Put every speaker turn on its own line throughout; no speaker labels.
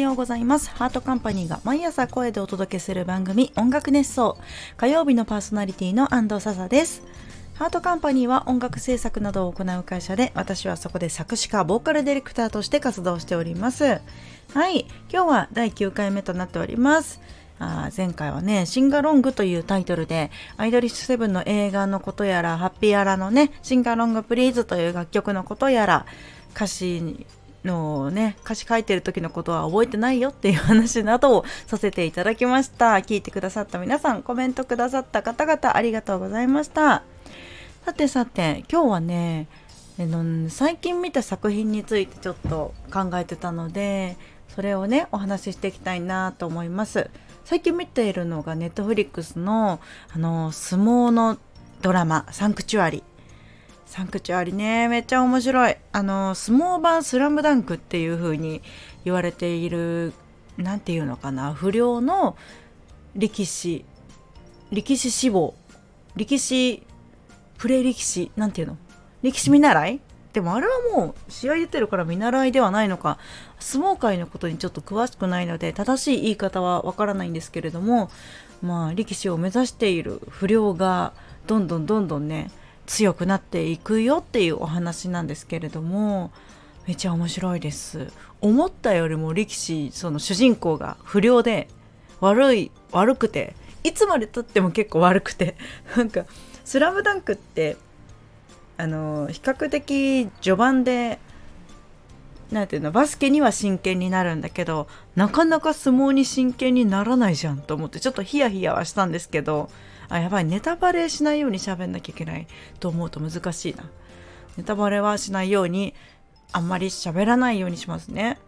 ようございます。ハートカンパニーが毎朝声でお届けする番組音楽熱奏。火曜日のパーソナリティの安藤紗々です。ハートカンパニーは音楽制作などを行う会社で私はそこで作詞家ボーカルディレクターとして活動しております。はい。今日は第9回目となっております。あ前回はね、シンガロングというタイトルで、アイドリッシュセブンの映画のことやら、ハッピーアラのね、シンガロングプリーズという楽曲のことやら、歌詞のね、歌詞書いてる時のことは覚えてないよっていう話などをさせていただきました。聞いてくださった皆さん、コメントくださった方々ありがとうございました。さてさて、今日はね、最近見た作品についてちょっと考えてたので、それをね、お話ししていきたいなと思います。最近見ているのがネットフリックスのあの相撲のドラマ「サンクチュアリ」サンクチュアリね。めっちゃ面白い。あの相撲版「スラムダンクっていう風に言われている何て言うのかな。不良の力士。力士志望。力士プレイ力士。なんていうの？力士見習い？でもあれはもう試合出てるから見習いではないのか。相撲界のことにちょっと詳しくないので正しい言い方はわからないんですけれども。まあ力士を目指している不良がどんどんどんどんね強くなっていくよっていうお話なんですけれどもめちゃ面白いです。思ったよりも力士その主人公が不良で悪い悪くていつまでたっても結構悪くて なんか「スラムダンクってあの比較的序盤でなんていうのバスケには真剣になるんだけどなかなか相撲に真剣にならないじゃんと思ってちょっとヒヤヒヤはしたんですけどあやばいネタバレしないように喋んなきゃいけないと思うと難しいな。ネタバレはしないようにあんまり喋らないようにしますね。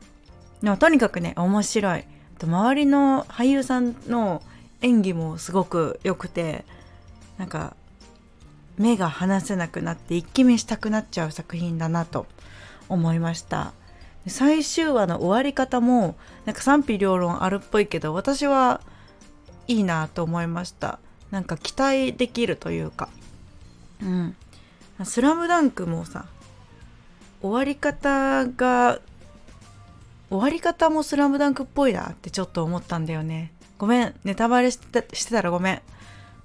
でもとにかくね面白い。周りの俳優さんの演技もすごく良くてなんか目が離せなくなって一気見したくなっちゃう作品だなと思いました。最終話の終わり方もなんか賛否両論あるっぽいけど私はいいなと思いました。なんか期待できるというか。うん「スラムダンクもさ終わり方が終わり方も「スラムダンクっぽいなってちょっと思ったんだよね。ごめんネタバレしてたらごめん。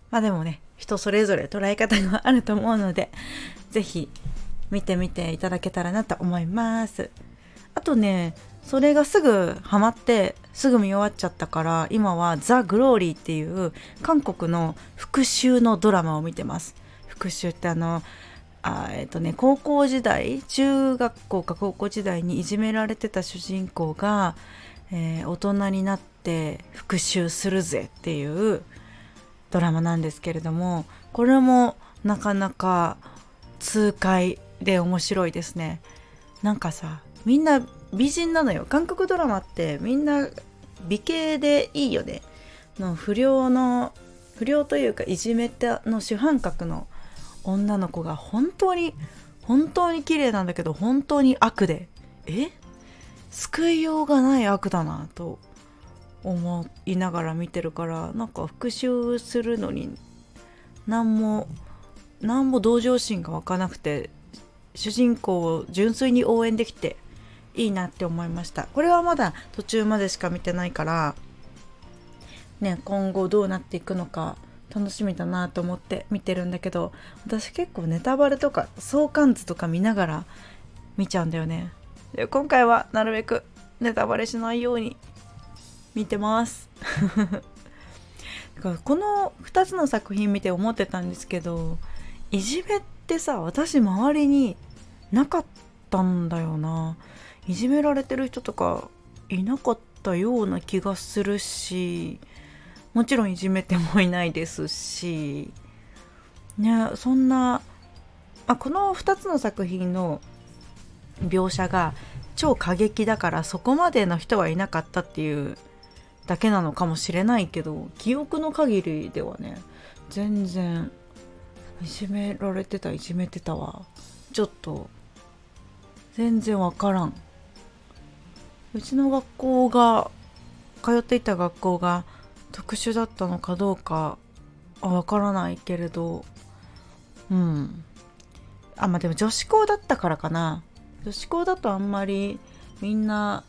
まあでもね人それぞれ捉え方があると思うので是非見てみていただけたらなと思いますあとねそれがすぐハマってすぐ見終わっちゃったから今は「ザ・グローリー」っていう韓国の復讐のドラマを見てます。復讐ってあのあえっ、とね高校時代中学校か高校時代にいじめられてた主人公が、えー、大人になって復讐するぜっていうドラマなんですけれどもこれもなかなか痛快で面白いですね。なんかさみんな美人なのよ。韓国ドラマってみんな美形でいいよね。の不良の不良というかいじめたの主犯格の女の子が本当に本当に綺麗なんだけど本当に悪で。え？救いようがない悪だなと思いながら見てるからなんか復讐するのに何も何も同情心が湧かなくて主人公を純粋に応援できていいなって思いました。これはまだ途中までしか見てないからね今後どうなっていくのか楽しみだなと思って見てるんだけど私結構ネタバレとか相関図とか見ながら見ちゃうんだよね。で今回はなるべくネタバレしないように見てます。この2つの作品見て思ってたんですけどいじめってさ私周りになかったんだよな。いじめられてる人とかいなかったような気がするしもちろんいじめてもいないですしねそんなあこの2つの作品の描写が超過激だからそこまでの人はいなかったっていうだけなのかもしれないけど記憶の限りではね全然いじめられてたいじめてたわちょっと全然わからん。うちの学校が通っていた学校が特殊だったのかどうかわからないけれどうん。あまあでも女子校だったからかな。女子校だとあんまりみんな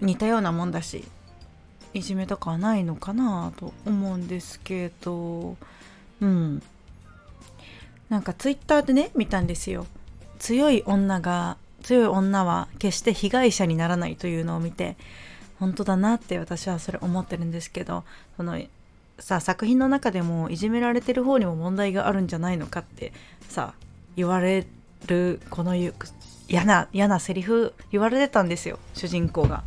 似たようなもんだしいじめとかはないのかなと思うんですけどうん。なんかツイッターでね見たんですよ。強い女が強い女は決して被害者にならないというのを見て本当だなって私はそれ思ってるんですけどそのさ作品の中でもいじめられてる方にも問題があるんじゃないのかってさ言われるこの嫌な嫌なセリフ言われてたんですよ主人公が。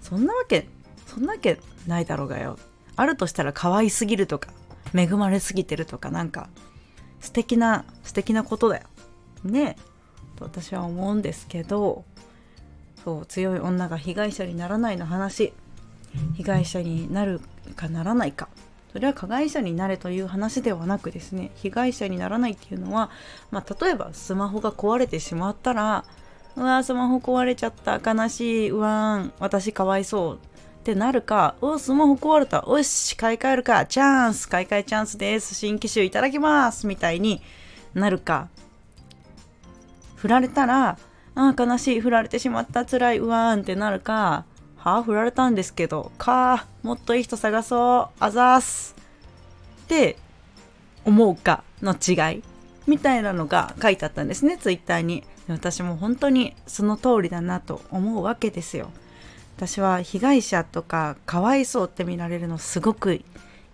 そんなわけそんなわけないだろうがよ。あるとしたら可愛すぎるとか恵まれすぎてるとかなんか素敵な素敵なことだよ。ねと私は思うんですけどそう強い女が被害者にならないの話。被害者になるかならないか。それは加害者になれという話ではなくですね。被害者にならないっていうのは、まあ、例えばスマホが壊れてしまったらうわスマホ壊れちゃった。悲しい。うわん。私かわいそうってなるか。おスマホ壊れた。おし買い替えるか。チャンス。買い替えチャンスです。新機種いただきます。みたいになるか。振られたらあ悲しい。振られてしまった。辛い。うわーんってなるかはあ振られたんですけどかあもっといい人探そう。あざーす。って思うかの違い。みたいなのが書いてあったんですねツイッターに。私も本当にその通りだなと思うわけですよ。私は被害者とかかわいそうって見られるのすごく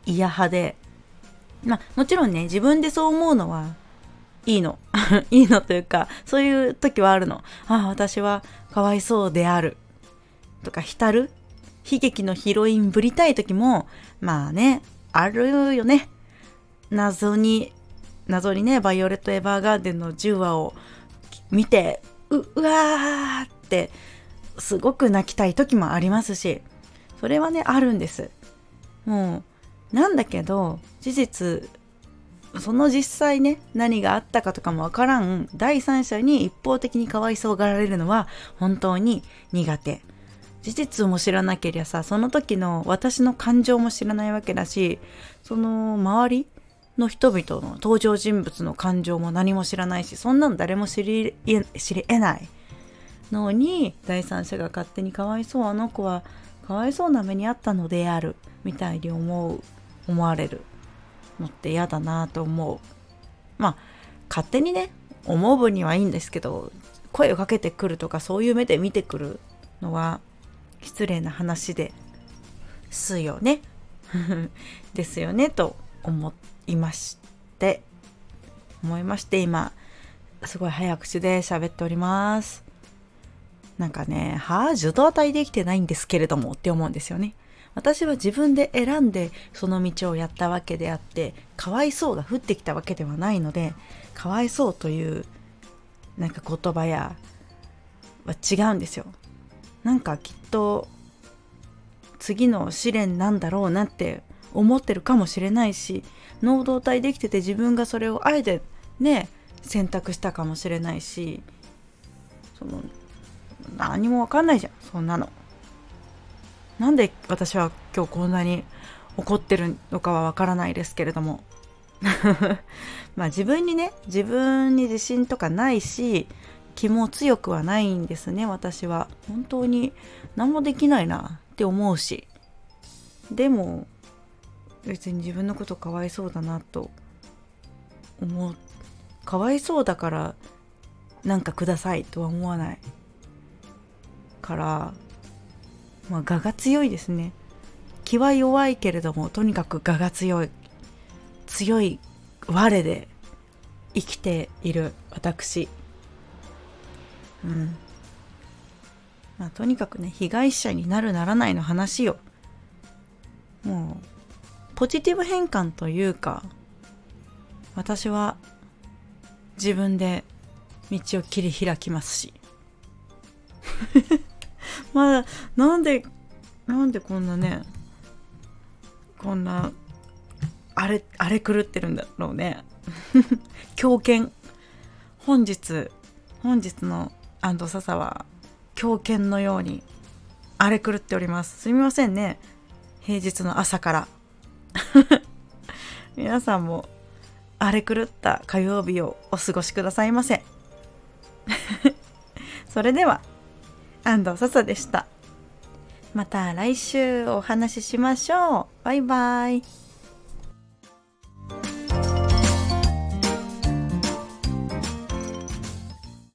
嫌派で。まあもちろんね自分でそう思うのはいいの。いいのというかそういう時はあるの。ああ私はかわいそうである。とか浸る。悲劇のヒロインぶりたい時もまあねあるよね。謎に謎にねバイオレット・エヴァーガーデンの10話を見てううわーってすごく泣きたい時もありますしそれはねあるんです。もうなんだけど事実その実際ね何があったかとかもわからん。第三者に一方的にかわいそうがられるのは本当に苦手。事実も知らなけりゃさその時の私の感情も知らないわけだしその周りの人々の登場人物の感情も何も知らないしそんなの誰も知り知り得ない。のに第三者が勝手にかわいそうあの子はかわいそうな目にあったのであるみたいに思う思われる。のって嫌だなと思う。まあ勝手にね思う分にはいいんですけど声をかけてくるとかそういう目で見てくるのは失礼な話ですよね。ですよねと思いまして思いまして今すごい早口で喋っております。なんかねはあ受動体できてないんですけれどもって思うんですよね。私は自分で選んでその道をやったわけであってかわいそうが降ってきたわけではないのでかわいそうというなんか言葉やは違うんですよなんかきっと次の試練なんだろうなって思ってるかもしれないし能動体できてて自分がそれをあえてね選択したかもしれないしその何も分かんないじゃんそんなの。なんで私は今日こんなに怒ってるのかは分からないですけれども。まあ自分にね自分に自信とかないし気も強くはないんですね私は。本当に何もできないなって思うし。でも別に自分のことかわいそうだなと思う。かわいそうだからなんかくださいとは思わないからまあ我が強いですね。気は弱いけれどもとにかく我が強い。強い我で生きている私。うん。まあ、とにかくね被害者になるならないの話よ。もうポジティブ変換というか私は自分で道を切り開きますし。まだなんでなんでこんなねこんなあれあれ狂ってるんだろうね。狂犬。本日本日の安藤笹は狂犬のように荒れ狂っております。すみませんね。平日の朝から。皆さんも荒れ狂った火曜日をお過ごしくださいませ。それでは。安藤笹でした。また来週お話ししましょう。バイバイ。